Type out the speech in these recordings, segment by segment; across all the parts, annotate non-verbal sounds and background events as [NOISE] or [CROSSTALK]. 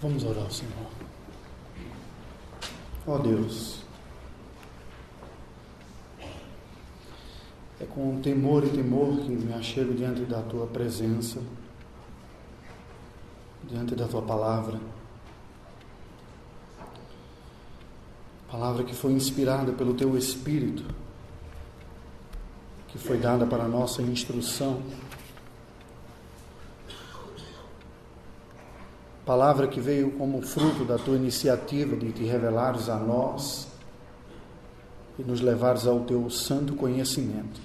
Vamos orar ao Senhor. Ó oh Deus, é com temor e temor que me achego diante da tua presença, diante da tua palavra. Palavra que foi inspirada pelo teu Espírito, que foi dada para a nossa instrução Palavra que veio como fruto da tua iniciativa de te revelares a nós e nos levares ao teu santo conhecimento.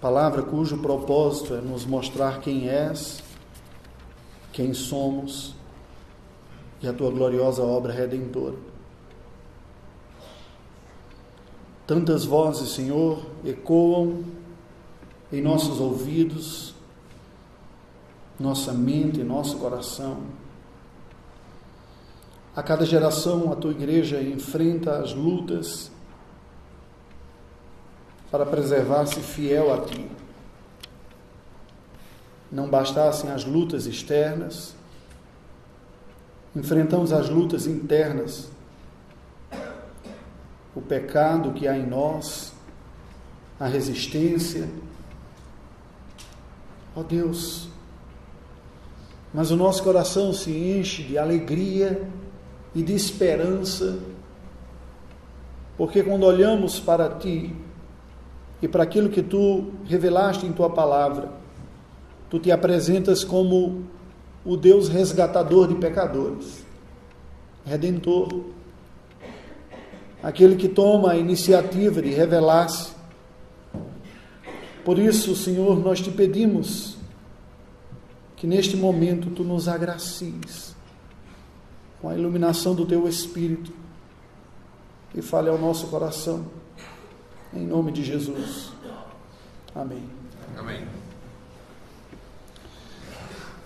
Palavra cujo propósito é nos mostrar quem és, quem somos e a tua gloriosa obra redentora. Tantas vozes, Senhor, ecoam em nossos ouvidos nossa mente, nosso coração. A cada geração, a tua igreja enfrenta as lutas para preservar-se fiel a ti. Não bastassem as lutas externas, enfrentamos as lutas internas, o pecado que há em nós, a resistência. Ó oh Deus, mas o nosso coração se enche de alegria e de esperança, porque quando olhamos para Ti e para aquilo que Tu revelaste em Tua palavra, Tu te apresentas como o Deus resgatador de pecadores, redentor, aquele que toma a iniciativa de revelar-se. Por isso, Senhor, nós te pedimos que neste momento tu nos agracies com a iluminação do teu Espírito e fale ao nosso coração, em nome de Jesus. Amém. Amém.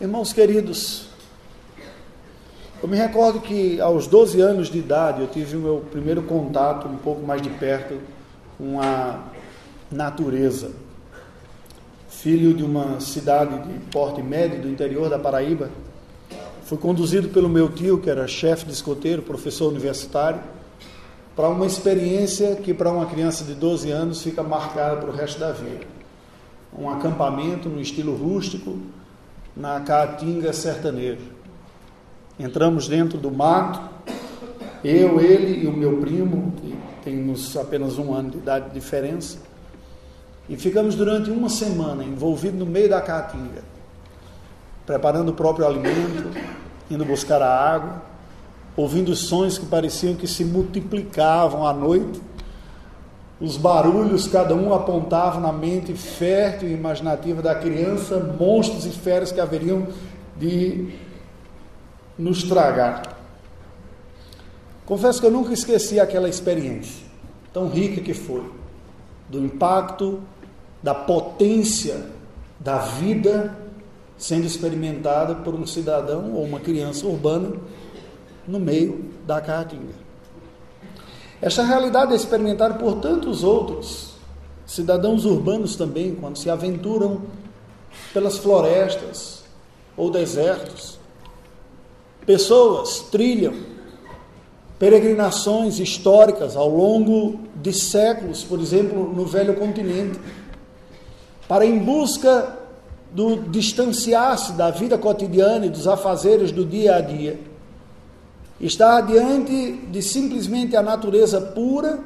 Irmãos queridos, eu me recordo que aos 12 anos de idade eu tive o meu primeiro contato um pouco mais de perto com a natureza filho de uma cidade de porte médio do interior da Paraíba. Fui conduzido pelo meu tio, que era chefe de escoteiro, professor universitário, para uma experiência que para uma criança de 12 anos fica marcada para o resto da vida. Um acampamento no estilo rústico na Caatinga sertanejo. Entramos dentro do mato, eu, ele e o meu primo, que temos apenas um ano de idade de diferença e ficamos durante uma semana envolvidos no meio da caatinga, preparando o próprio alimento, indo buscar a água, ouvindo sons que pareciam que se multiplicavam à noite. Os barulhos, cada um apontava na mente fértil e imaginativa da criança monstros e feras que haveriam de nos tragar. Confesso que eu nunca esqueci aquela experiência, tão rica que foi, do impacto da potência da vida sendo experimentada por um cidadão ou uma criança urbana no meio da caatinga. Esta realidade é experimentada por tantos outros cidadãos urbanos também, quando se aventuram pelas florestas ou desertos. Pessoas trilham peregrinações históricas ao longo de séculos, por exemplo, no velho continente para em busca do distanciar-se da vida cotidiana e dos afazeres do dia a dia, estar diante de simplesmente a natureza pura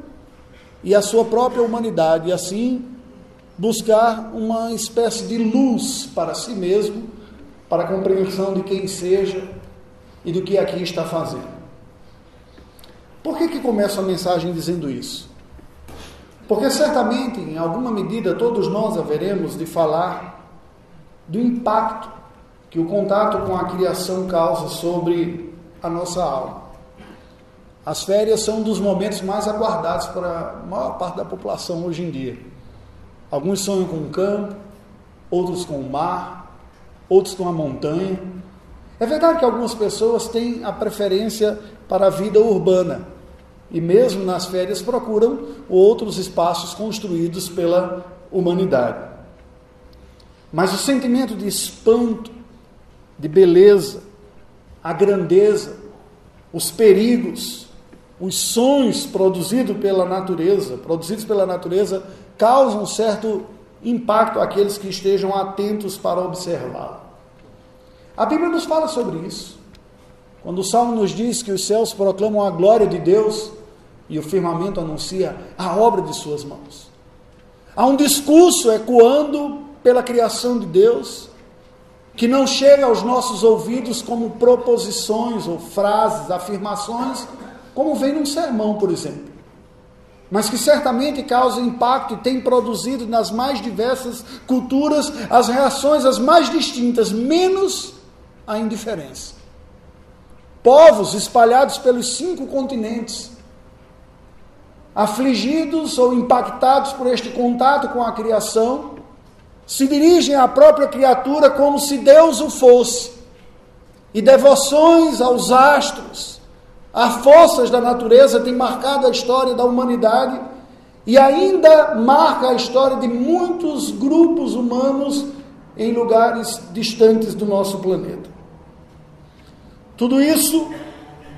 e a sua própria humanidade, e assim buscar uma espécie de luz para si mesmo, para a compreensão de quem seja e do que aqui está fazendo. Por que, que começa a mensagem dizendo isso? Porque certamente, em alguma medida, todos nós haveremos de falar do impacto que o contato com a criação causa sobre a nossa alma. As férias são um dos momentos mais aguardados para a maior parte da população hoje em dia. Alguns sonham com o campo, outros com o mar, outros com a montanha. É verdade que algumas pessoas têm a preferência para a vida urbana, e mesmo nas férias procuram outros espaços construídos pela humanidade. Mas o sentimento de espanto de beleza, a grandeza, os perigos, os sons produzidos pela natureza, produzidos pela natureza, causam um certo impacto àqueles que estejam atentos para observá-lo. A Bíblia nos fala sobre isso. Quando o Salmo nos diz que os céus proclamam a glória de Deus e o firmamento anuncia a obra de suas mãos. Há um discurso ecoando pela criação de Deus que não chega aos nossos ouvidos como proposições ou frases, afirmações, como vem num sermão, por exemplo. Mas que certamente causa impacto e tem produzido nas mais diversas culturas as reações as mais distintas, menos a indiferença. Povos espalhados pelos cinco continentes, afligidos ou impactados por este contato com a criação, se dirigem à própria criatura como se Deus o fosse, e devoções aos astros, a forças da natureza têm marcado a história da humanidade e ainda marca a história de muitos grupos humanos em lugares distantes do nosso planeta. Tudo isso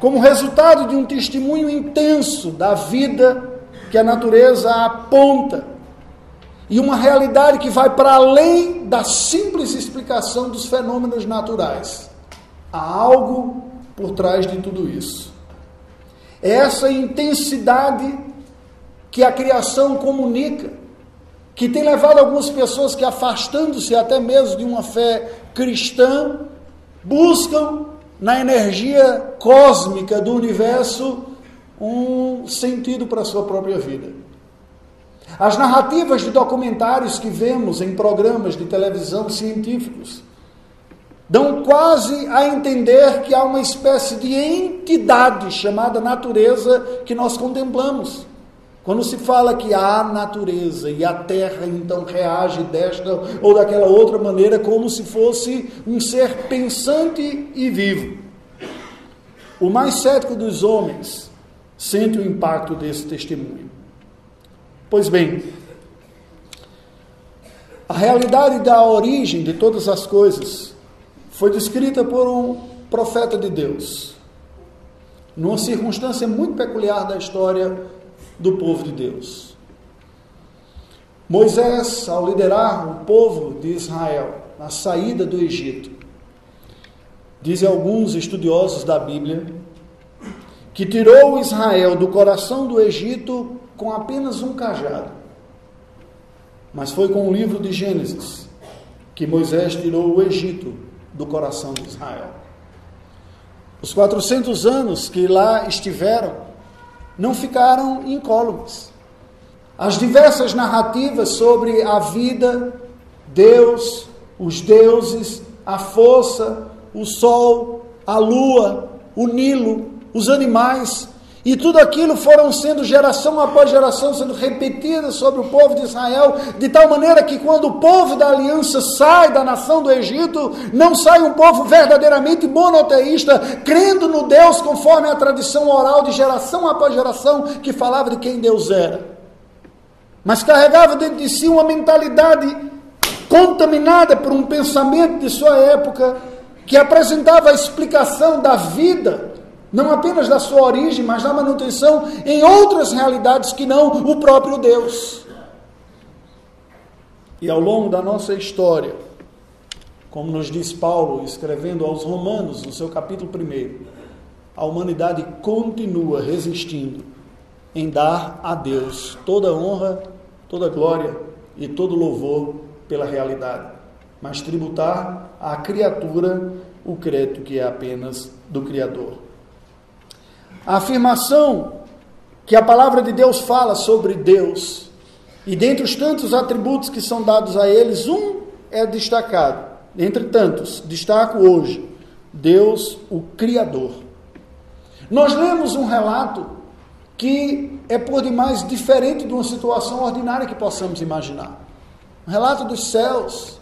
como resultado de um testemunho intenso da vida que a natureza aponta e uma realidade que vai para além da simples explicação dos fenômenos naturais. Há algo por trás de tudo isso. É essa intensidade que a criação comunica, que tem levado algumas pessoas que, afastando-se até mesmo de uma fé cristã, buscam na energia cósmica do universo um sentido para a sua própria vida. As narrativas de documentários que vemos em programas de televisão científicos dão quase a entender que há uma espécie de entidade chamada natureza que nós contemplamos. Quando se fala que há natureza e a terra então reage desta ou daquela outra maneira, como se fosse um ser pensante e vivo. O mais cético dos homens sente o impacto desse testemunho. Pois bem, a realidade da origem de todas as coisas foi descrita por um profeta de Deus, numa circunstância muito peculiar da história do povo de Deus. Moisés, ao liderar o povo de Israel na saída do Egito, dizem alguns estudiosos da Bíblia, que tirou Israel do coração do Egito com apenas um cajado. Mas foi com o livro de Gênesis que Moisés tirou o Egito do coração de Israel. Os 400 anos que lá estiveram não ficaram incólumes. As diversas narrativas sobre a vida, Deus, os deuses, a força, o sol, a lua, o Nilo, os animais, e tudo aquilo foram sendo geração após geração sendo repetidas sobre o povo de Israel, de tal maneira que quando o povo da aliança sai da nação do Egito, não sai um povo verdadeiramente monoteísta, crendo no Deus conforme a tradição oral de geração após geração que falava de quem Deus era. Mas carregava dentro de si uma mentalidade contaminada por um pensamento de sua época que apresentava a explicação da vida não apenas da sua origem, mas da manutenção em outras realidades que não o próprio Deus. E ao longo da nossa história, como nos diz Paulo, escrevendo aos Romanos, no seu capítulo 1, a humanidade continua resistindo em dar a Deus toda honra, toda glória e todo louvor pela realidade, mas tributar à criatura o crédito que é apenas do Criador. A afirmação que a palavra de Deus fala sobre Deus, e dentre os tantos atributos que são dados a eles, um é destacado. Entre tantos, destaco hoje: Deus, o Criador. Nós lemos um relato que é por demais diferente de uma situação ordinária que possamos imaginar. Um relato dos céus,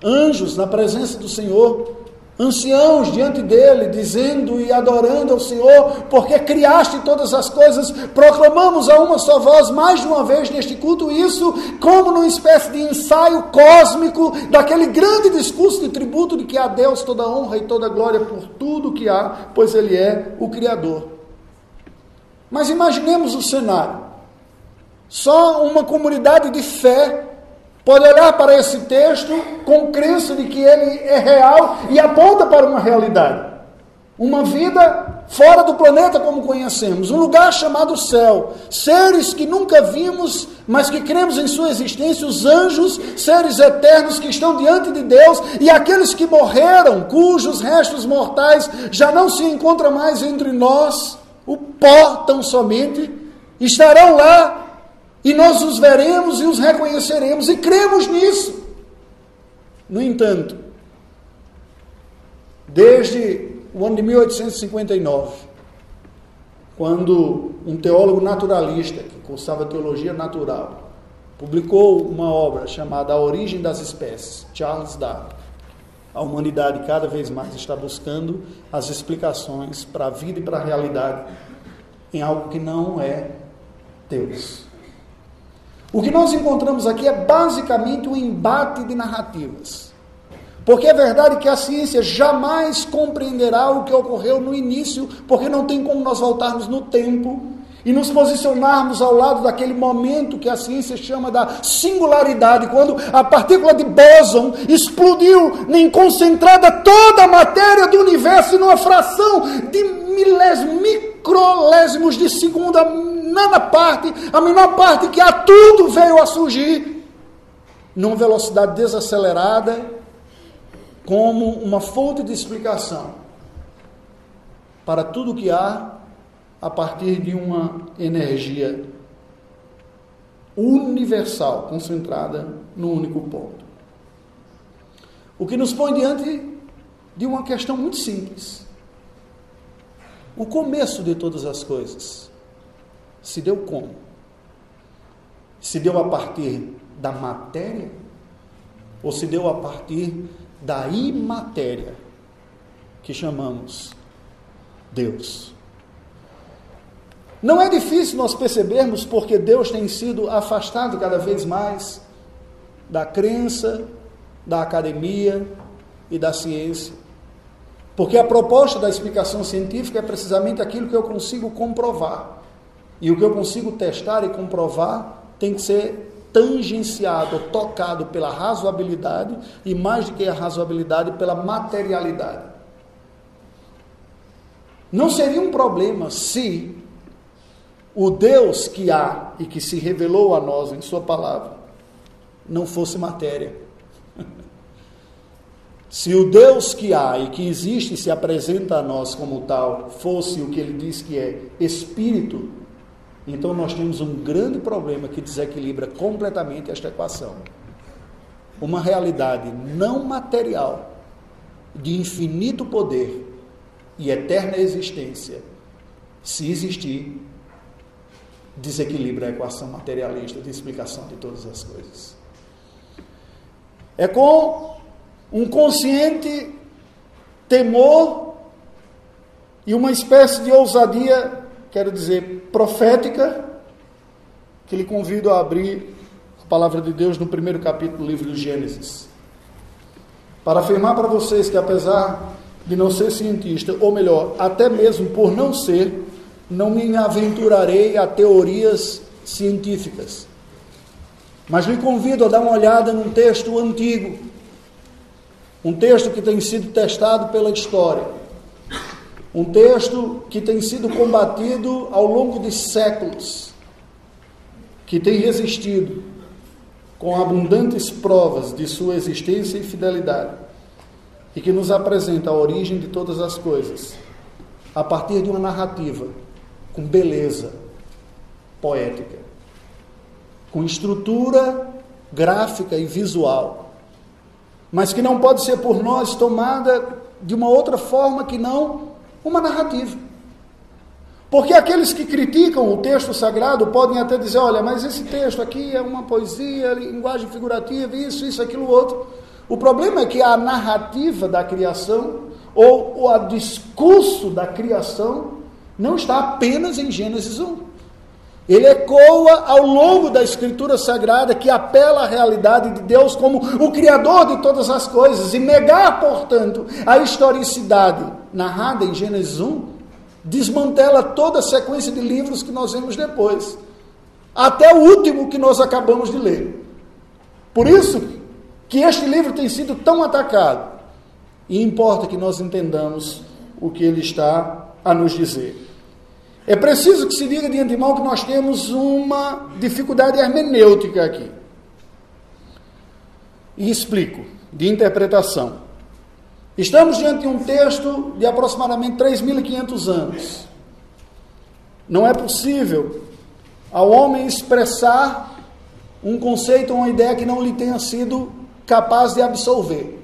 anjos na presença do Senhor, anciãos diante dele, dizendo e adorando ao Senhor, porque criaste todas as coisas, proclamamos a uma só voz, mais de uma vez neste culto, isso como numa espécie de ensaio cósmico daquele grande discurso de tributo de que a Deus toda honra e toda glória por tudo que há, pois Ele é o Criador. Mas imaginemos o cenário: só uma comunidade de fé pode olhar para esse texto com crença de que ele é real e aponta para uma realidade. Uma vida fora do planeta como conhecemos, um lugar chamado céu, seres que nunca vimos, mas que cremos em sua existência, os anjos, seres eternos que estão diante de Deus. E aqueles que morreram, cujos restos mortais já não se encontram mais entre nós, o pó tão somente, estarão lá e nós os veremos e os reconheceremos e cremos nisso. No entanto, desde o ano de 1859, quando um teólogo naturalista, que cursava teologia natural, publicou uma obra chamada A Origem das Espécies, Charles Darwin. A humanidade cada vez mais está buscando as explicações para a vida e para a realidade em algo que não é Deus. O que nós encontramos aqui é basicamente um embate de narrativas. Porque é verdade que a ciência jamais compreenderá o que ocorreu no início, porque não tem como nós voltarmos no tempo e nos posicionarmos ao lado daquele momento que a ciência chama da singularidade, quando a partícula de bóson explodiu em concentrada toda a matéria do universo numa fração de milésimos, microlésimos de segundo, nada parte, a menor parte que há tudo veio a surgir numa velocidade desacelerada como uma fonte de explicação para tudo que há a partir de uma energia universal concentrada num único ponto. O que nos põe diante de uma questão muito simples. O começo de todas as coisas se deu como? Se deu a partir da matéria ou se deu a partir da imatéria que chamamos Deus? Não é difícil nós percebermos porque Deus tem sido afastado cada vez mais da crença, da academia e da ciência. Porque a proposta da explicação científica é precisamente aquilo que eu consigo comprovar. E o que eu consigo testar e comprovar tem que ser tangenciado, tocado pela razoabilidade e, mais do que a razoabilidade, pela materialidade. Não seria um problema se o Deus que há e que se revelou a nós em Sua palavra não fosse matéria. [LAUGHS] Se o Deus que há e que existe e se apresenta a nós como tal fosse o que ele diz que é espírito, então nós temos um grande problema que desequilibra completamente esta equação. Uma realidade não material, de infinito poder e eterna existência, se existir, desequilibra a equação materialista de explicação de todas as coisas. É com um consciente temor e uma espécie de ousadia quero dizer, profética, que lhe convido a abrir a palavra de Deus no primeiro capítulo do livro do Gênesis. Para afirmar para vocês que, apesar de não ser cientista, ou melhor, até mesmo por não ser, não me aventurarei a teorias científicas. Mas lhe convido a dar uma olhada num texto antigo, um texto que tem sido testado pela história um texto que tem sido combatido ao longo de séculos, que tem resistido com abundantes provas de sua existência e fidelidade, e que nos apresenta a origem de todas as coisas, a partir de uma narrativa com beleza poética, com estrutura gráfica e visual, mas que não pode ser por nós tomada de uma outra forma que não uma narrativa. Porque aqueles que criticam o texto sagrado podem até dizer: olha, mas esse texto aqui é uma poesia, linguagem figurativa, isso, isso, aquilo, outro. O problema é que a narrativa da criação ou o discurso da criação não está apenas em Gênesis 1. Ele ecoa ao longo da Escritura Sagrada que apela à realidade de Deus como o Criador de todas as coisas e negar, portanto, a historicidade narrada em Gênesis 1 desmantela toda a sequência de livros que nós vemos depois, até o último que nós acabamos de ler. Por isso que este livro tem sido tão atacado e importa que nós entendamos o que ele está a nos dizer. É preciso que se diga de antemão que nós temos uma dificuldade hermenêutica aqui. E explico, de interpretação. Estamos diante de um texto de aproximadamente 3.500 anos. Não é possível ao homem expressar um conceito ou uma ideia que não lhe tenha sido capaz de absolver.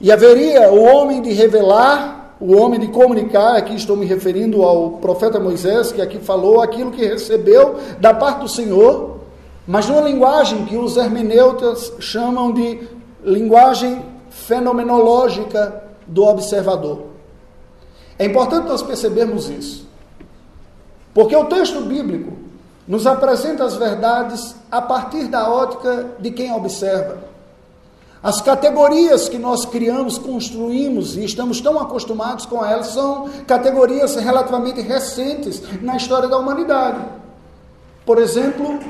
E haveria o homem de revelar, o homem de comunicar, aqui estou me referindo ao profeta Moisés, que aqui falou aquilo que recebeu da parte do Senhor, mas numa linguagem que os hermeneutas chamam de linguagem fenomenológica do observador. É importante nós percebermos isso. Porque o texto bíblico nos apresenta as verdades a partir da ótica de quem observa. As categorias que nós criamos, construímos e estamos tão acostumados com elas são categorias relativamente recentes na história da humanidade. Por exemplo,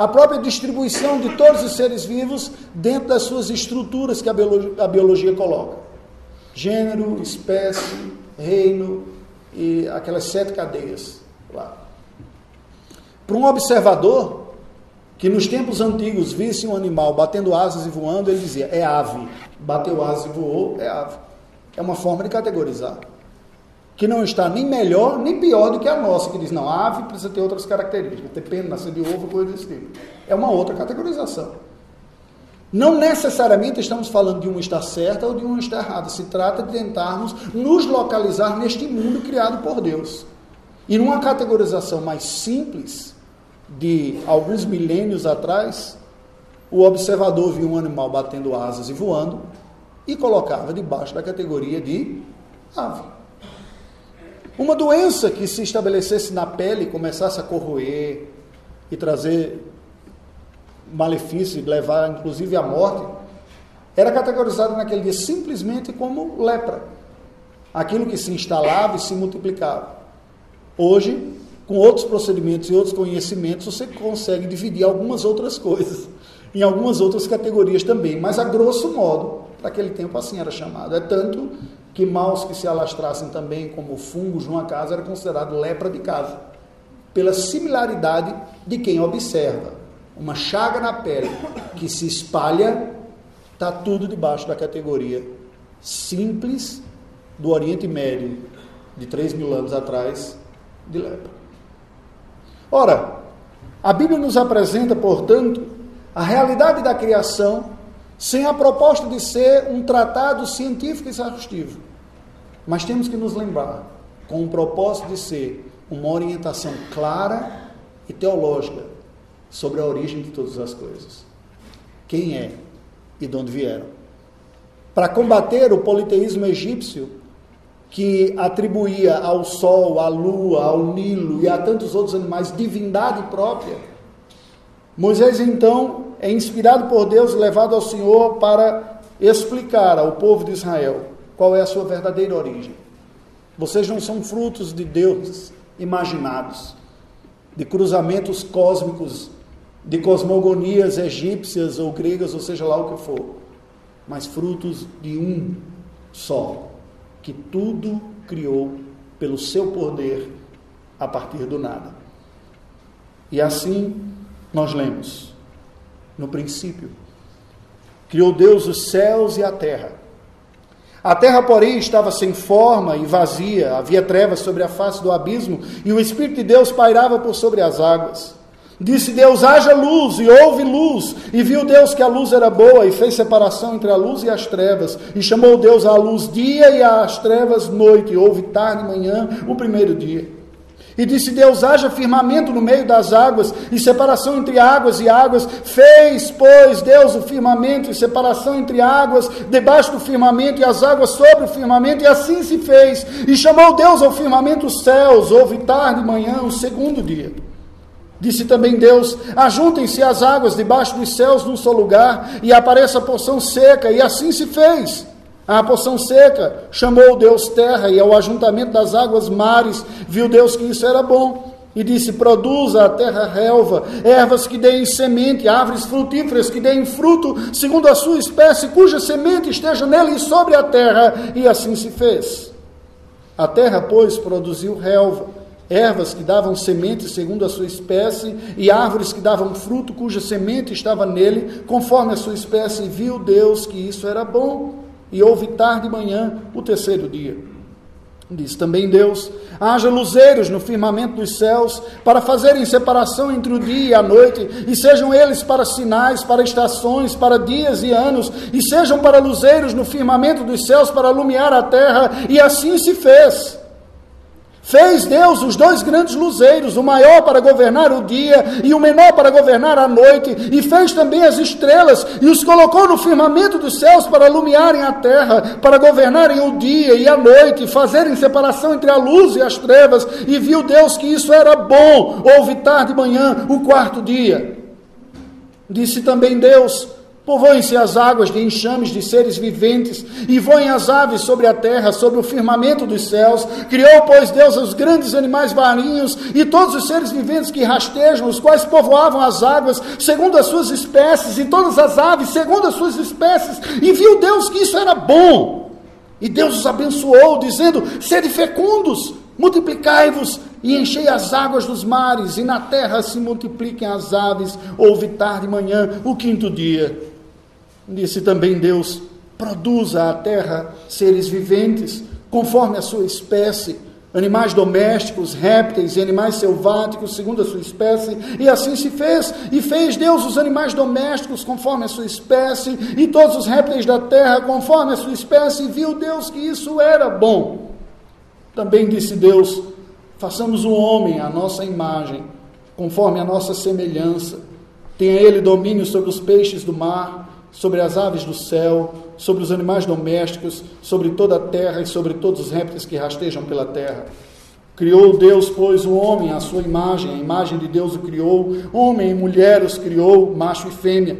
a própria distribuição de todos os seres vivos dentro das suas estruturas que a biologia, a biologia coloca: gênero, espécie, reino e aquelas sete cadeias lá. Para um observador, que nos tempos antigos visse um animal batendo asas e voando, ele dizia: é ave. Bateu asas e voou, é ave. É uma forma de categorizar. Que não está nem melhor nem pior do que a nossa, que diz: não, a ave precisa ter outras características, ter pena, nascer de ovo, coisa desse tipo. É uma outra categorização. Não necessariamente estamos falando de uma estar certa ou de uma estar errada. Se trata de tentarmos nos localizar neste mundo criado por Deus. E numa categorização mais simples, de alguns milênios atrás, o observador viu um animal batendo asas e voando e colocava debaixo da categoria de ave. Uma doença que se estabelecesse na pele, começasse a corroer e trazer malefício e levar inclusive à morte, era categorizada naquele dia simplesmente como lepra. Aquilo que se instalava e se multiplicava. Hoje, com outros procedimentos e outros conhecimentos, você consegue dividir algumas outras coisas, [LAUGHS] em algumas outras categorias também, mas a grosso modo, naquele tempo assim era chamado. É tanto que maus que se alastrassem também como fungos numa casa era considerado lepra de casa, pela similaridade de quem observa. Uma chaga na pele que se espalha, está tudo debaixo da categoria simples do Oriente Médio de 3 mil anos atrás de lepra. Ora, a Bíblia nos apresenta, portanto, a realidade da criação sem a proposta de ser um tratado científico e exaustivo. Mas temos que nos lembrar, com o propósito de ser uma orientação clara e teológica sobre a origem de todas as coisas. Quem é e de onde vieram. Para combater o politeísmo egípcio, que atribuía ao sol, à lua, ao Nilo e a tantos outros animais divindade própria, Moisés então é inspirado por Deus levado ao Senhor para explicar ao povo de Israel qual é a sua verdadeira origem. Vocês não são frutos de deuses imaginados, de cruzamentos cósmicos, de cosmogonias egípcias ou gregas, ou seja lá o que for, mas frutos de um só, que tudo criou pelo seu poder a partir do nada. E assim nós lemos, no princípio, criou Deus os céus e a terra. A terra, porém, estava sem forma e vazia, havia trevas sobre a face do abismo, e o Espírito de Deus pairava por sobre as águas. Disse Deus: haja luz, e houve luz. E viu Deus que a luz era boa, e fez separação entre a luz e as trevas. E chamou Deus a luz dia e às trevas noite, e houve tarde e manhã o primeiro dia. E disse Deus: haja firmamento no meio das águas, e separação entre águas e águas. Fez, pois, Deus o firmamento e separação entre águas, debaixo do firmamento, e as águas sobre o firmamento, e assim se fez. E chamou Deus ao firmamento os céus, houve tarde e manhã, o segundo dia. Disse também Deus: Ajuntem-se as águas debaixo dos céus num só lugar, e apareça a porção seca, e assim se fez. A porção seca chamou Deus terra, e ao ajuntamento das águas mares, viu Deus que isso era bom. E disse: Produza a terra relva, ervas que deem semente, árvores frutíferas que deem fruto, segundo a sua espécie, cuja semente esteja nele e sobre a terra. E assim se fez. A terra, pois, produziu relva, ervas que davam semente segundo a sua espécie, e árvores que davam fruto, cuja semente estava nele, conforme a sua espécie. E viu Deus que isso era bom e houve tarde e manhã o terceiro dia. Diz também Deus: haja luzeiros no firmamento dos céus, para fazerem separação entre o dia e a noite, e sejam eles para sinais, para estações, para dias e anos, e sejam para luzeiros no firmamento dos céus, para iluminar a terra, e assim se fez. Fez Deus os dois grandes luzeiros, o maior para governar o dia e o menor para governar a noite, e fez também as estrelas e os colocou no firmamento dos céus para iluminarem a terra, para governarem o dia e a noite, fazerem separação entre a luz e as trevas, e viu Deus que isso era bom. Houve tarde e manhã o quarto dia. Disse também Deus: Povoem-se as águas de enxames de seres viventes, e voem as aves sobre a terra, sobre o firmamento dos céus. Criou, pois, Deus os grandes animais marinhos e todos os seres viventes que rastejam, os quais povoavam as águas, segundo as suas espécies, e todas as aves, segundo as suas espécies. E viu Deus que isso era bom. E Deus os abençoou, dizendo: Sede fecundos, multiplicai-vos e enchei as águas dos mares, e na terra se multipliquem as aves. Houve tarde e manhã, o quinto dia. Disse também Deus: produza a terra seres viventes, conforme a sua espécie, animais domésticos, répteis e animais selváticos, segundo a sua espécie, e assim se fez. E fez Deus os animais domésticos conforme a sua espécie, e todos os répteis da terra conforme a sua espécie, e viu Deus que isso era bom. Também disse Deus: façamos o homem à nossa imagem, conforme a nossa semelhança. Tenha ele domínio sobre os peixes do mar sobre as aves do céu, sobre os animais domésticos, sobre toda a terra e sobre todos os répteis que rastejam pela terra. Criou Deus, pois, o homem à sua imagem, a imagem de Deus o criou, homem e mulher os criou, macho e fêmea.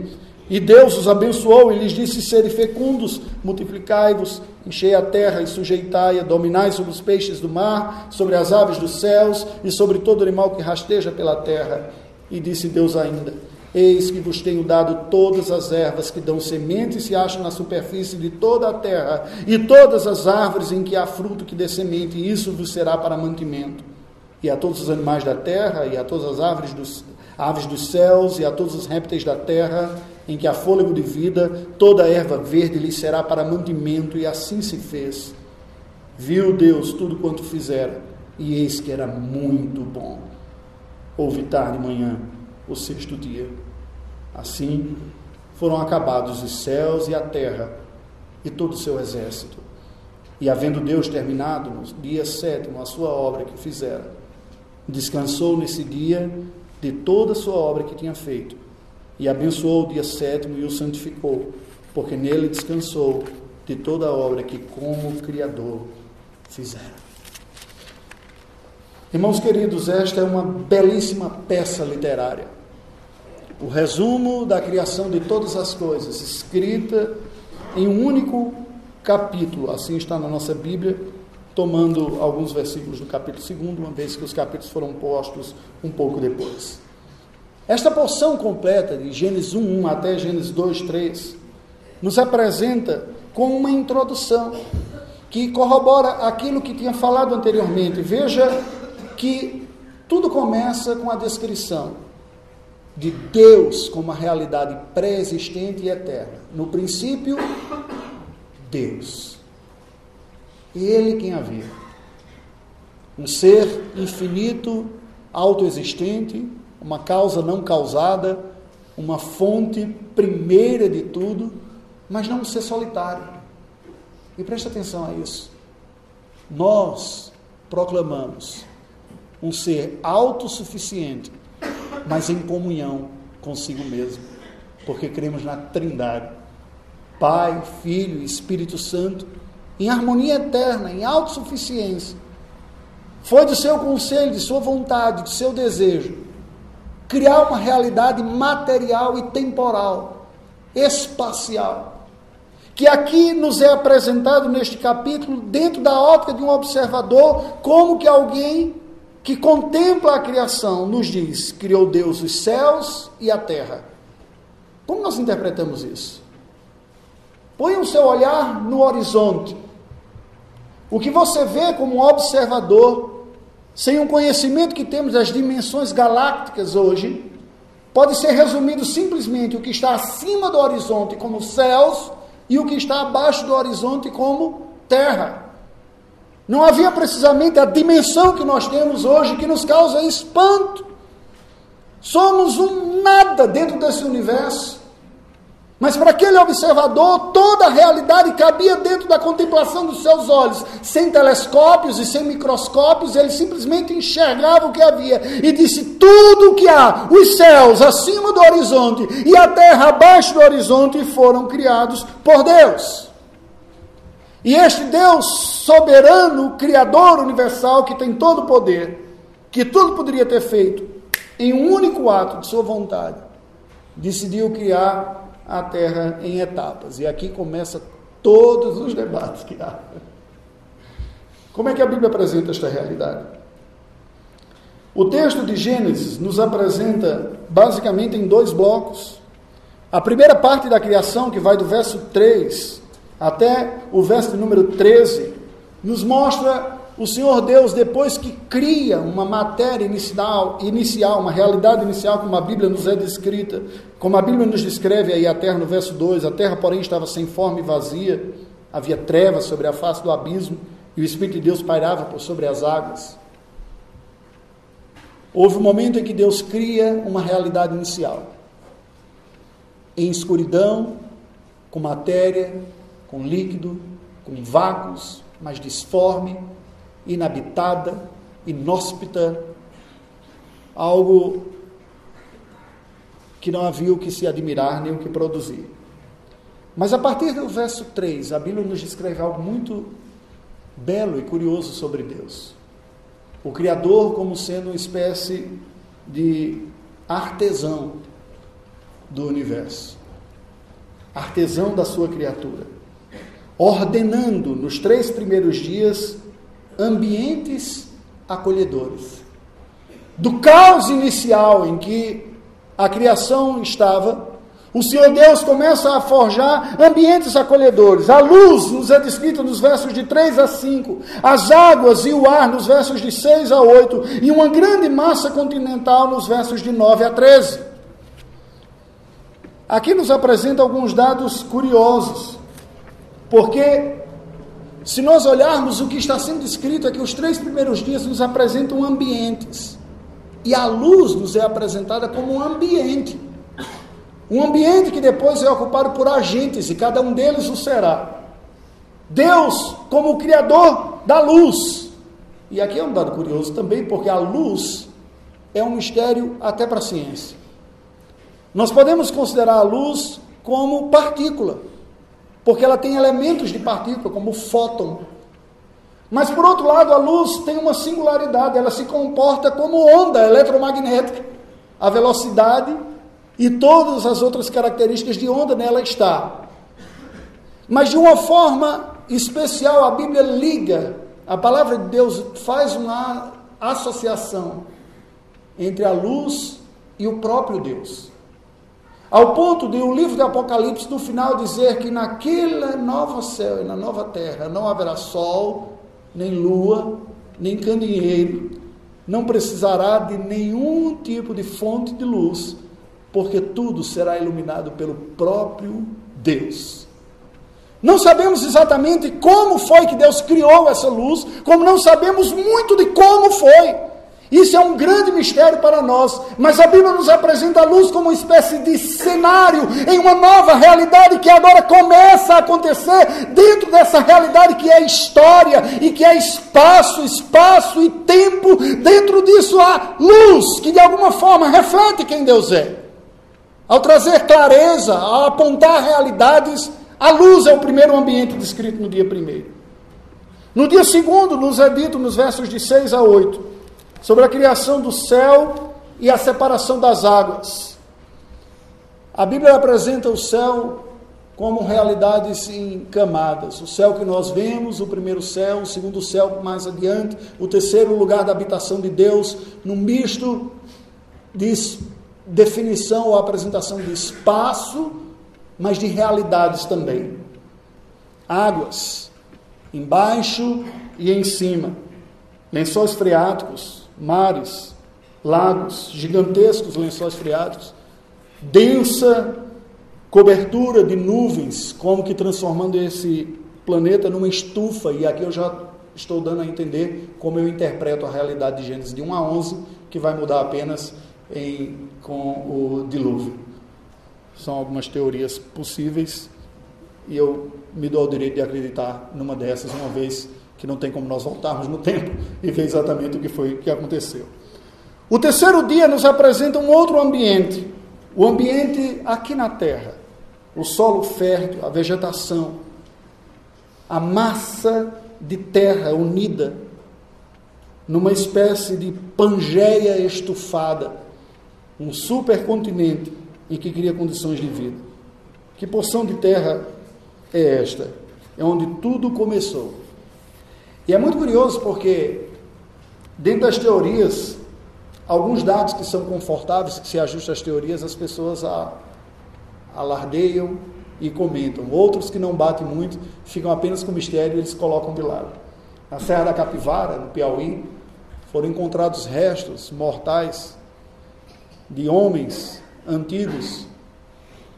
E Deus os abençoou e lhes disse: Sede fecundos, multiplicai-vos, enchei a terra e sujeitai-a, dominai sobre os peixes do mar, sobre as aves dos céus e sobre todo animal que rasteja pela terra. E disse Deus ainda: Eis que vos tenho dado todas as ervas que dão semente e se acham na superfície de toda a terra, e todas as árvores em que há fruto que dê semente, e isso vos será para mantimento. E a todos os animais da terra, e a todas as árvores dos, aves dos céus, e a todos os répteis da terra, em que há fôlego de vida, toda a erva verde lhes será para mantimento, e assim se fez. Viu Deus tudo quanto fizera, e eis que era muito bom. Houve tarde e manhã o sexto dia. Assim foram acabados os céus e a terra e todo o seu exército. E havendo Deus terminado no dia sétimo a sua obra que fizera, descansou nesse dia de toda a sua obra que tinha feito, e abençoou o dia sétimo e o santificou, porque nele descansou de toda a obra que, como Criador, fizera. Irmãos queridos, esta é uma belíssima peça literária o resumo da criação de todas as coisas, escrita em um único capítulo, assim está na nossa Bíblia, tomando alguns versículos do capítulo 2, uma vez que os capítulos foram postos um pouco depois. Esta porção completa, de Gênesis 1, 1 até Gênesis 2, 3, nos apresenta com uma introdução que corrobora aquilo que tinha falado anteriormente. Veja que tudo começa com a descrição de Deus como a realidade pré-existente e eterna. No princípio, Deus. Ele quem havia. Um ser infinito, autoexistente, uma causa não causada, uma fonte primeira de tudo, mas não um ser solitário. E preste atenção a isso. Nós proclamamos um ser autossuficiente, mas em comunhão consigo mesmo, porque cremos na Trindade Pai, Filho e Espírito Santo, em harmonia eterna, em autossuficiência. Foi de seu conselho, de sua vontade, de seu desejo, criar uma realidade material e temporal, espacial que aqui nos é apresentado neste capítulo, dentro da ótica de um observador, como que alguém que contempla a criação nos diz: criou Deus os céus e a terra. Como nós interpretamos isso? Põe o seu olhar no horizonte. O que você vê como observador, sem um conhecimento que temos das dimensões galácticas hoje, pode ser resumido simplesmente o que está acima do horizonte como céus e o que está abaixo do horizonte como terra. Não havia precisamente a dimensão que nós temos hoje que nos causa espanto. Somos um nada dentro desse universo. Mas para aquele observador, toda a realidade cabia dentro da contemplação dos seus olhos. Sem telescópios e sem microscópios, ele simplesmente enxergava o que havia e disse: Tudo o que há, os céus acima do horizonte e a terra abaixo do horizonte, foram criados por Deus. E este Deus soberano, Criador universal, que tem todo o poder, que tudo poderia ter feito, em um único ato de sua vontade, decidiu criar a terra em etapas. E aqui começa todos os debates que há. Como é que a Bíblia apresenta esta realidade? O texto de Gênesis nos apresenta basicamente em dois blocos. A primeira parte da criação, que vai do verso 3 até o verso número 13, nos mostra o Senhor Deus, depois que cria uma matéria inicial, inicial, uma realidade inicial, como a Bíblia nos é descrita, como a Bíblia nos descreve aí a terra no verso 2, a terra, porém, estava sem forma e vazia, havia trevas sobre a face do abismo, e o Espírito de Deus pairava por sobre as águas. Houve um momento em que Deus cria uma realidade inicial. Em escuridão, com matéria, com líquido, com vácuos, mas disforme, inabitada, inóspita, algo que não havia o que se admirar nem o que produzir. Mas a partir do verso 3, a Bíblia nos descreve algo muito belo e curioso sobre Deus. O Criador como sendo uma espécie de artesão do universo, artesão da sua criatura, ordenando nos três primeiros dias ambientes acolhedores. Do caos inicial em que a criação estava, o Senhor Deus começa a forjar ambientes acolhedores. A luz nos é descrita nos versos de 3 a 5, as águas e o ar nos versos de 6 a 8, e uma grande massa continental nos versos de 9 a 13. Aqui nos apresenta alguns dados curiosos, porque se nós olharmos o que está sendo descrito aqui, os três primeiros dias nos apresentam ambientes. E a luz nos é apresentada como um ambiente. Um ambiente que depois é ocupado por agentes, e cada um deles o será. Deus, como o Criador da luz. E aqui é um dado curioso também, porque a luz é um mistério até para a ciência. Nós podemos considerar a luz como partícula porque ela tem elementos de partícula, como o fóton. Mas, por outro lado, a luz tem uma singularidade, ela se comporta como onda eletromagnética. A velocidade e todas as outras características de onda nela está. Mas, de uma forma especial, a Bíblia liga, a palavra de Deus faz uma associação entre a luz e o próprio Deus. Ao ponto de o livro de Apocalipse, no final, dizer que naquele novo céu e na nova terra não haverá sol, nem lua, nem candeeiro, não precisará de nenhum tipo de fonte de luz, porque tudo será iluminado pelo próprio Deus. Não sabemos exatamente como foi que Deus criou essa luz, como não sabemos muito de como foi. Isso é um grande mistério para nós, mas a Bíblia nos apresenta a luz como uma espécie de cenário em uma nova realidade que agora começa a acontecer dentro dessa realidade que é história e que é espaço, espaço e tempo. Dentro disso há luz que de alguma forma reflete quem Deus é. Ao trazer clareza, ao apontar realidades, a luz é o primeiro ambiente descrito no dia primeiro. No dia segundo, nos é dito nos versos de 6 a 8 sobre a criação do céu e a separação das águas. A Bíblia apresenta o céu como realidades em camadas. O céu que nós vemos, o primeiro céu, o segundo céu mais adiante, o terceiro lugar da habitação de Deus, num misto de definição ou apresentação de espaço, mas de realidades também. Águas, embaixo e em cima. Lençóis freáticos, mares, lagos, gigantescos lençóis freáticos, densa cobertura de nuvens, como que transformando esse planeta numa estufa, e aqui eu já estou dando a entender como eu interpreto a realidade de Gênesis de 1 a 11, que vai mudar apenas em, com o dilúvio. São algumas teorias possíveis e eu me dou o direito de acreditar numa dessas, uma vez que não tem como nós voltarmos no tempo e ver exatamente o que foi que aconteceu. O terceiro dia nos apresenta um outro ambiente, o ambiente aqui na terra, o solo fértil, a vegetação, a massa de terra unida numa espécie de pangeia estufada, um supercontinente em que cria condições de vida. Que porção de terra é esta? É onde tudo começou. E é muito curioso porque, dentro das teorias, alguns dados que são confortáveis, que se ajustam às teorias, as pessoas alardeiam e comentam. Outros que não batem muito, ficam apenas com mistério e eles colocam de lado. Na Serra da Capivara, no Piauí, foram encontrados restos mortais de homens antigos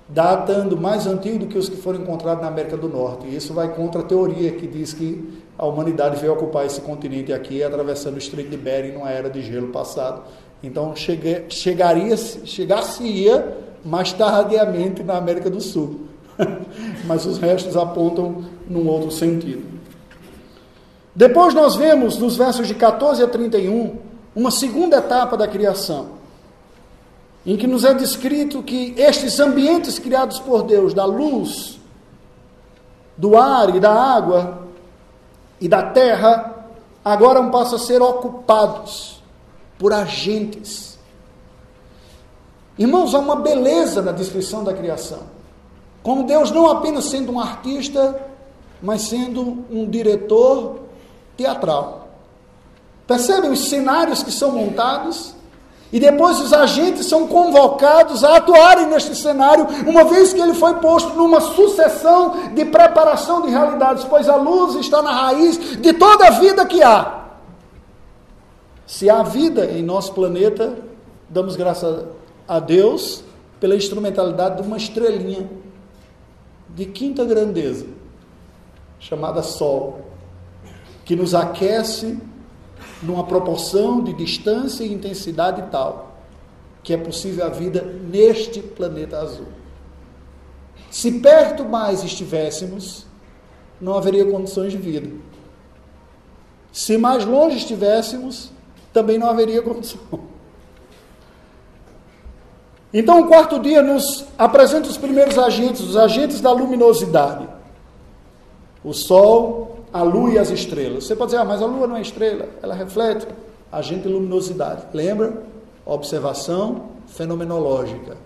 datando mais antigo do que os que foram encontrados na América do Norte. E isso vai contra a teoria que diz que a humanidade veio ocupar esse continente aqui, atravessando o Estreito de Bering numa era de gelo passado. Então cheguei, chegaria, chegar-se-ia mais tardiamente na América do Sul. [LAUGHS] Mas os restos apontam num outro sentido. Depois nós vemos nos versos de 14 a 31 uma segunda etapa da criação em que nos é descrito que estes ambientes criados por Deus, da luz, do ar e da água e da terra, agora passam a ser ocupados por agentes. Irmãos, há uma beleza na descrição da criação. Como Deus não apenas sendo um artista, mas sendo um diretor teatral. Percebem os cenários que são montados? E depois os agentes são convocados a atuarem neste cenário, uma vez que ele foi posto numa sucessão de preparação de realidades, pois a luz está na raiz de toda a vida que há. Se há vida em nosso planeta, damos graças a Deus pela instrumentalidade de uma estrelinha de quinta grandeza, chamada Sol, que nos aquece numa proporção de distância e intensidade tal que é possível a vida neste planeta azul. Se perto mais estivéssemos, não haveria condições de vida. Se mais longe estivéssemos, também não haveria [LAUGHS] condição. Então, o quarto dia nos apresenta os primeiros agentes, os agentes da luminosidade: o Sol, a lua e as estrelas. Você pode dizer, ah, mas a lua não é estrela, ela reflete agente de luminosidade. Lembra? Observação fenomenológica.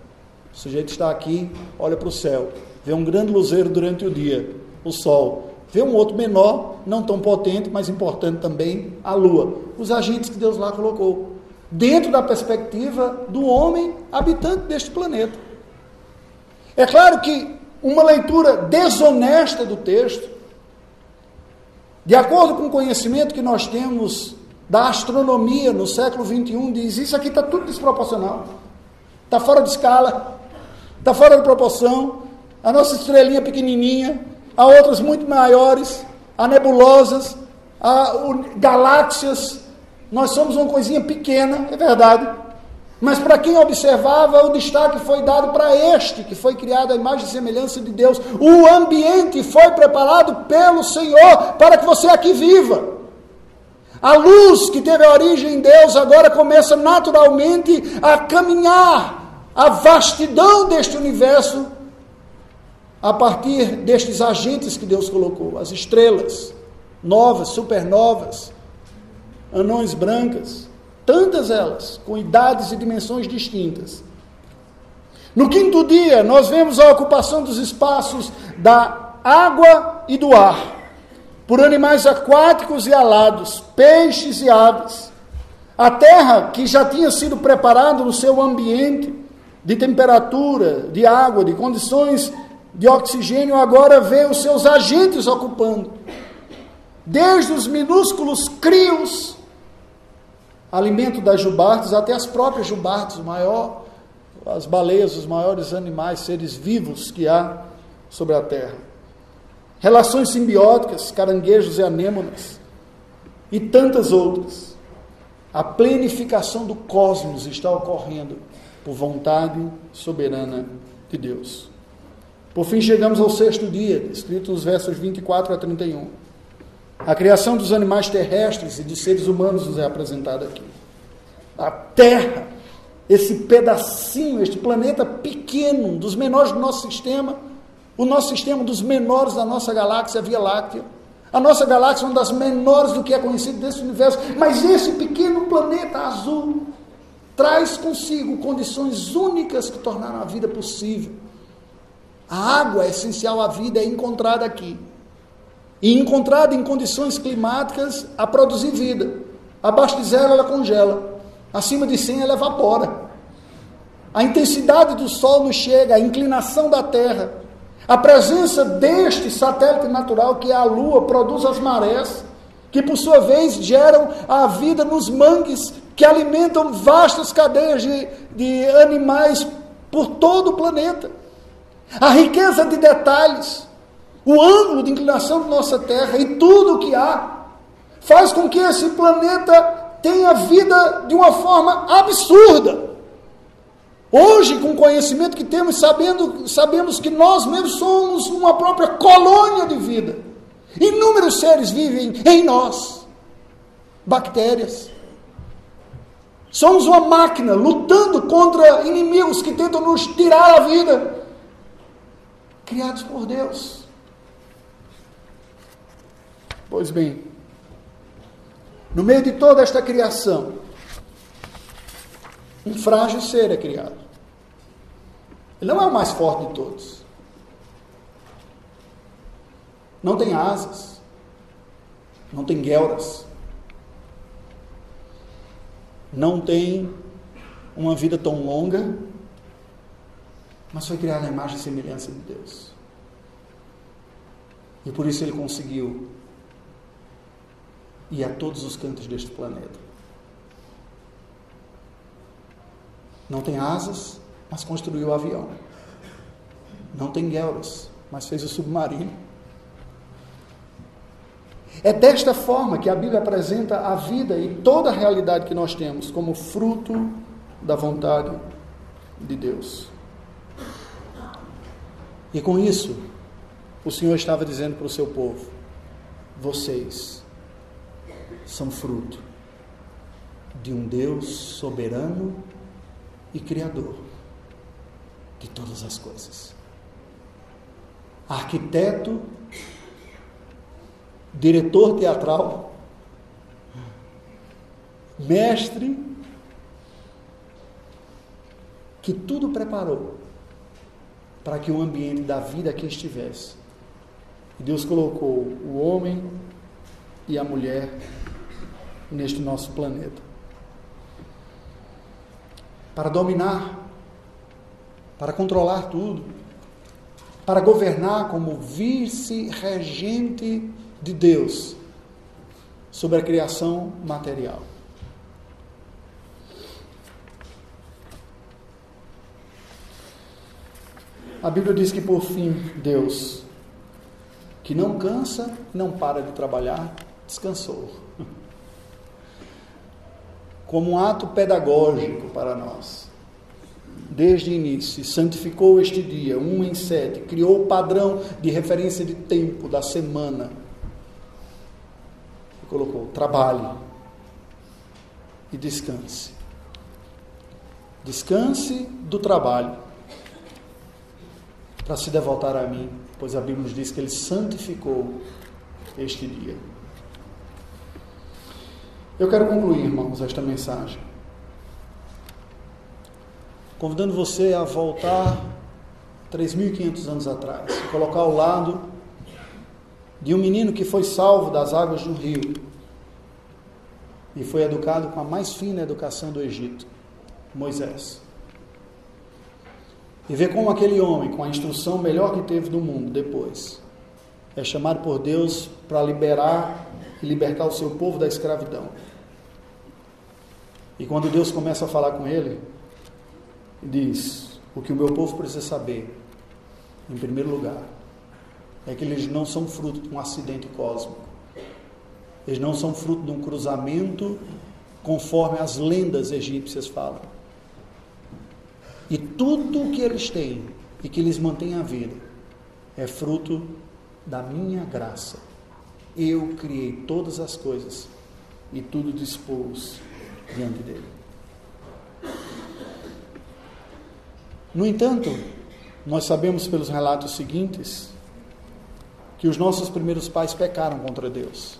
O sujeito está aqui, olha para o céu, vê um grande luzeiro durante o dia, o sol. Vê um outro menor, não tão potente, mas importante também, a lua. Os agentes que Deus lá colocou. Dentro da perspectiva do homem habitante deste planeta. É claro que uma leitura desonesta do texto de acordo com o conhecimento que nós temos da astronomia no século 21, diz: isso aqui está tudo desproporcional, está fora de escala, está fora de proporção. A nossa estrelinha pequenininha, há outras muito maiores, há nebulosas, há galáxias nós somos uma coisinha pequena, é verdade. Mas para quem observava, o destaque foi dado para este, que foi criado à imagem e semelhança de Deus. O ambiente foi preparado pelo Senhor para que você aqui viva. A luz que teve a origem em Deus agora começa naturalmente a caminhar a vastidão deste universo a partir destes agentes que Deus colocou, as estrelas novas, supernovas, anões brancas, tantas elas, com idades e dimensões distintas. No quinto dia, nós vemos a ocupação dos espaços da água e do ar, por animais aquáticos e alados, peixes e aves. A terra, que já tinha sido preparada no seu ambiente de temperatura, de água, de condições de oxigênio, agora vê os seus agentes ocupando. Desde os minúsculos crios alimento das jubartes, até as próprias jubartes, maior, as baleias, os maiores animais, seres vivos que há sobre a terra. Relações simbióticas, caranguejos e anêmonas, e tantas outras. A plenificação do cosmos está ocorrendo por vontade soberana de Deus. Por fim, chegamos ao sexto dia, escrito nos versos 24 a 31. A criação dos animais terrestres e de seres humanos nos é apresentada aqui. A Terra, esse pedacinho, este planeta pequeno, dos menores do nosso sistema, o nosso sistema dos menores da nossa galáxia, a Via Láctea. A nossa galáxia é uma das menores do que é conhecido desse universo, mas esse pequeno planeta azul traz consigo condições únicas que tornaram a vida possível. A água é essencial à vida é encontrada aqui e encontrada em condições climáticas a produzir vida. Abaixo de zero ela congela, acima de 100 ela evapora. A intensidade do Sol nos chega, a inclinação da Terra, a presença deste satélite natural que é a Lua produz as marés, que por sua vez geram a vida nos mangues que alimentam vastas cadeias de, de animais por todo o planeta. A riqueza de detalhes o ângulo de inclinação da nossa Terra e tudo o que há, faz com que esse planeta tenha vida de uma forma absurda. Hoje, com o conhecimento que temos, sabendo, sabemos que nós mesmos somos uma própria colônia de vida. Inúmeros seres vivem em nós. Bactérias. Somos uma máquina lutando contra inimigos que tentam nos tirar a vida. Criados por Deus. Pois bem, no meio de toda esta criação, um frágil ser é criado. Ele não é o mais forte de todos. Não tem asas. Não tem guelras. Não tem uma vida tão longa. Mas foi criado à imagem e semelhança de Deus. E por isso ele conseguiu e a todos os cantos deste planeta. Não tem asas, mas construiu o avião. Não tem guerras, mas fez o submarino. É desta forma que a Bíblia apresenta a vida e toda a realidade que nós temos como fruto da vontade de Deus. E com isso, o Senhor estava dizendo para o seu povo: vocês são fruto de um Deus soberano e criador de todas as coisas. Arquiteto, diretor teatral, mestre, que tudo preparou para que o ambiente da vida aqui estivesse. Deus colocou o homem e a mulher neste nosso planeta. Para dominar, para controlar tudo, para governar como vice-regente de Deus sobre a criação material. A Bíblia diz que por fim Deus, que não cansa, não para de trabalhar, descansou. Como um ato pedagógico para nós. Desde o início, santificou este dia, um em sete, criou o padrão de referência de tempo da semana. E colocou: trabalhe e descanse. Descanse do trabalho para se devotar a mim, pois a Bíblia nos diz que ele santificou este dia. Eu quero concluir, irmãos, esta mensagem, convidando você a voltar 3.500 anos atrás, colocar ao lado de um menino que foi salvo das águas do rio e foi educado com a mais fina educação do Egito, Moisés. E ver como aquele homem, com a instrução melhor que teve do mundo depois, é chamado por Deus para liberar e libertar o seu povo da escravidão. E quando Deus começa a falar com ele, diz: O que o meu povo precisa saber, em primeiro lugar, é que eles não são fruto de um acidente cósmico. Eles não são fruto de um cruzamento conforme as lendas egípcias falam. E tudo o que eles têm e que lhes mantém a vida é fruto da minha graça. Eu criei todas as coisas e tudo dispus diante dele. No entanto, nós sabemos pelos relatos seguintes que os nossos primeiros pais pecaram contra Deus.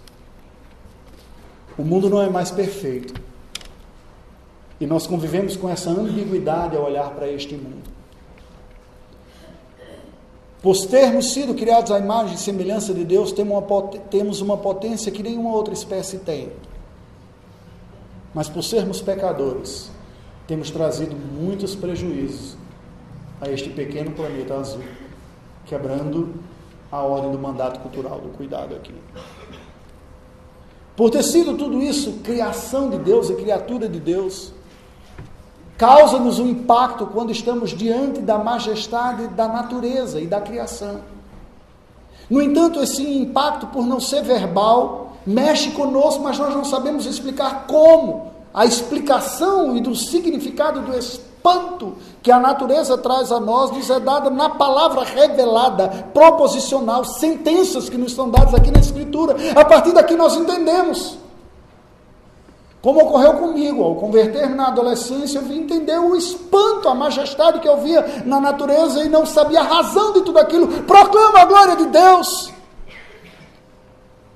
O mundo não é mais perfeito. E nós convivemos com essa ambiguidade ao olhar para este mundo. Por termos sido criados à imagem e semelhança de Deus, temos uma potência que nenhuma outra espécie tem. Mas por sermos pecadores, temos trazido muitos prejuízos a este pequeno planeta azul, quebrando a ordem do mandato cultural do cuidado aqui. Por ter sido tudo isso criação de Deus e criatura de Deus, causa-nos um impacto quando estamos diante da majestade da natureza e da criação. No entanto, esse impacto, por não ser verbal, mexe conosco, mas nós não sabemos explicar como. A explicação e do significado do espanto que a natureza traz a nós nos é dada na palavra revelada, proposicional, sentenças que nos são dadas aqui na Escritura. A partir daqui nós entendemos. Como ocorreu comigo, ao converter-me na adolescência, eu vim entender o espanto, a majestade que eu via na natureza e não sabia a razão de tudo aquilo. Proclama a glória de Deus.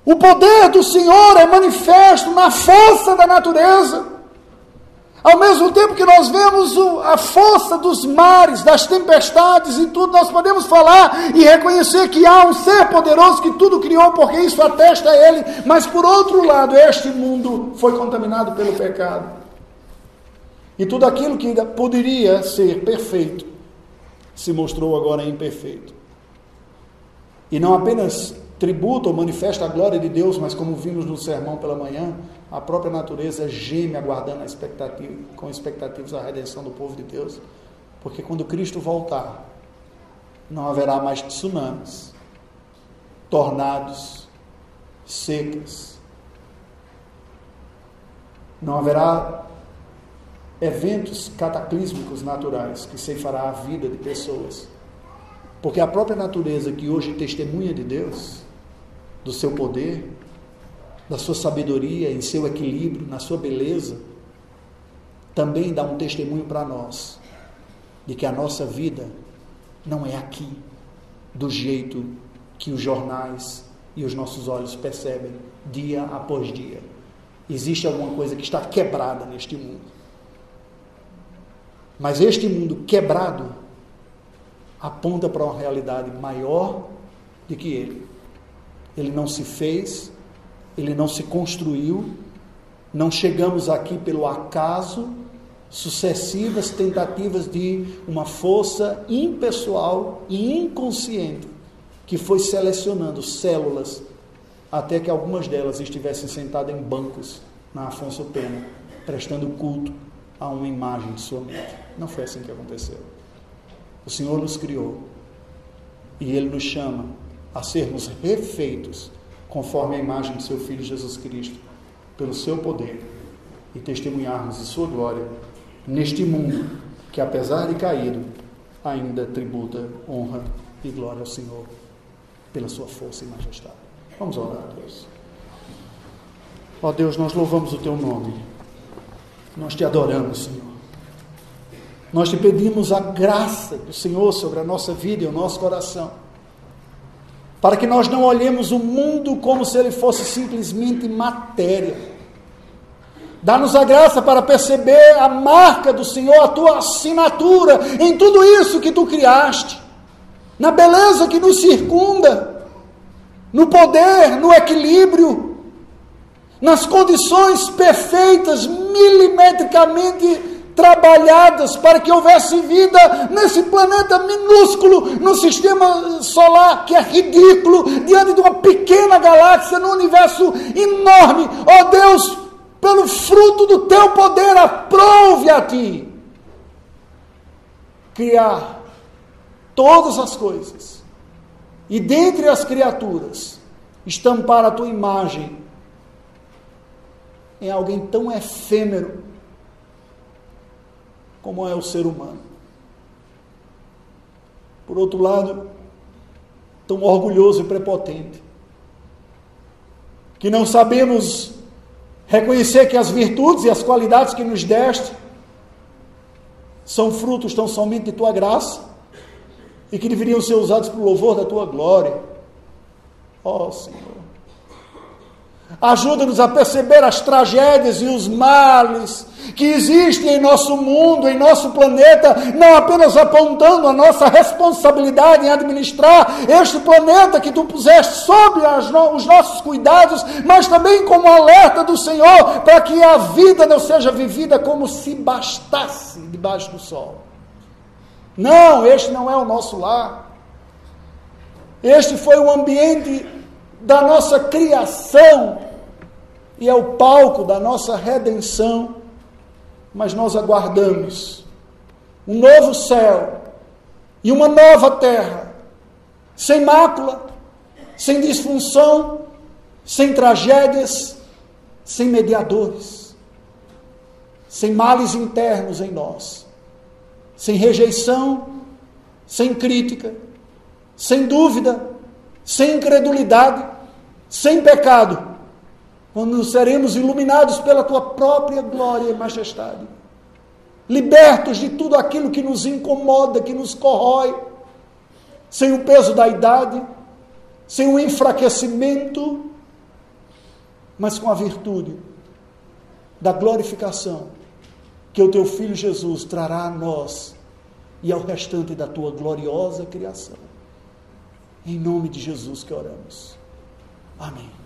O poder do Senhor é manifesto na força da natureza. Ao mesmo tempo que nós vemos a força dos mares, das tempestades e tudo, nós podemos falar e reconhecer que há um ser poderoso que tudo criou, porque isso atesta a Ele. Mas por outro lado, este mundo foi contaminado pelo pecado. E tudo aquilo que poderia ser perfeito se mostrou agora imperfeito. E não apenas tributa ou manifesta a glória de Deus, mas como vimos no sermão pela manhã, a própria natureza geme aguardando a expectativa, com expectativas a redenção do povo de Deus, porque quando Cristo voltar, não haverá mais tsunamis, tornados, secas, não haverá eventos cataclísmicos naturais que ceifará a vida de pessoas. Porque a própria natureza que hoje testemunha de Deus, do seu poder, da sua sabedoria, em seu equilíbrio, na sua beleza, também dá um testemunho para nós de que a nossa vida não é aqui, do jeito que os jornais e os nossos olhos percebem dia após dia. Existe alguma coisa que está quebrada neste mundo. Mas este mundo quebrado aponta para uma realidade maior do que ele. Ele não se fez, ele não se construiu, não chegamos aqui pelo acaso, sucessivas tentativas de uma força impessoal e inconsciente que foi selecionando células até que algumas delas estivessem sentadas em bancos na Afonso Pena, prestando culto a uma imagem de sua mente. Não foi assim que aconteceu. O Senhor nos criou e Ele nos chama a sermos refeitos conforme a imagem de seu Filho Jesus Cristo, pelo seu poder e testemunharmos de Sua glória neste mundo que, apesar de caído, ainda tributa honra e glória ao Senhor pela Sua força e majestade. Vamos orar, Deus. Ó Deus, nós louvamos o Teu nome, nós te adoramos, Senhor. Nós te pedimos a graça do Senhor sobre a nossa vida e o nosso coração para que nós não olhemos o mundo como se ele fosse simplesmente matéria. Dá-nos a graça para perceber a marca do Senhor, a tua assinatura em tudo isso que tu criaste, na beleza que nos circunda, no poder, no equilíbrio, nas condições perfeitas, milimetricamente trabalhadas para que houvesse vida nesse planeta minúsculo, no sistema solar, que é ridículo, diante de uma pequena galáxia, no universo enorme. Ó oh Deus, pelo fruto do teu poder, aprove a ti criar todas as coisas e dentre as criaturas estampar a tua imagem em alguém tão efêmero como é o ser humano. Por outro lado, tão orgulhoso e prepotente, que não sabemos reconhecer que as virtudes e as qualidades que nos deste são frutos tão somente de tua graça e que deveriam ser usados para o louvor da tua glória. Ó oh, Senhor. Ajuda-nos a perceber as tragédias e os males que existem em nosso mundo, em nosso planeta, não apenas apontando a nossa responsabilidade em administrar este planeta que tu puseste sob no, os nossos cuidados, mas também como alerta do Senhor para que a vida não seja vivida como se bastasse debaixo do sol. Não, este não é o nosso lar. Este foi o ambiente da nossa criação e é o palco da nossa redenção mas nós aguardamos um novo céu e uma nova terra, sem mácula, sem disfunção, sem tragédias, sem mediadores, sem males internos em nós, sem rejeição, sem crítica, sem dúvida, sem incredulidade, sem pecado quando seremos iluminados pela tua própria glória e majestade, libertos de tudo aquilo que nos incomoda, que nos corrói, sem o peso da idade, sem o enfraquecimento, mas com a virtude da glorificação que o teu filho Jesus trará a nós e ao restante da tua gloriosa criação. Em nome de Jesus que oramos. Amém.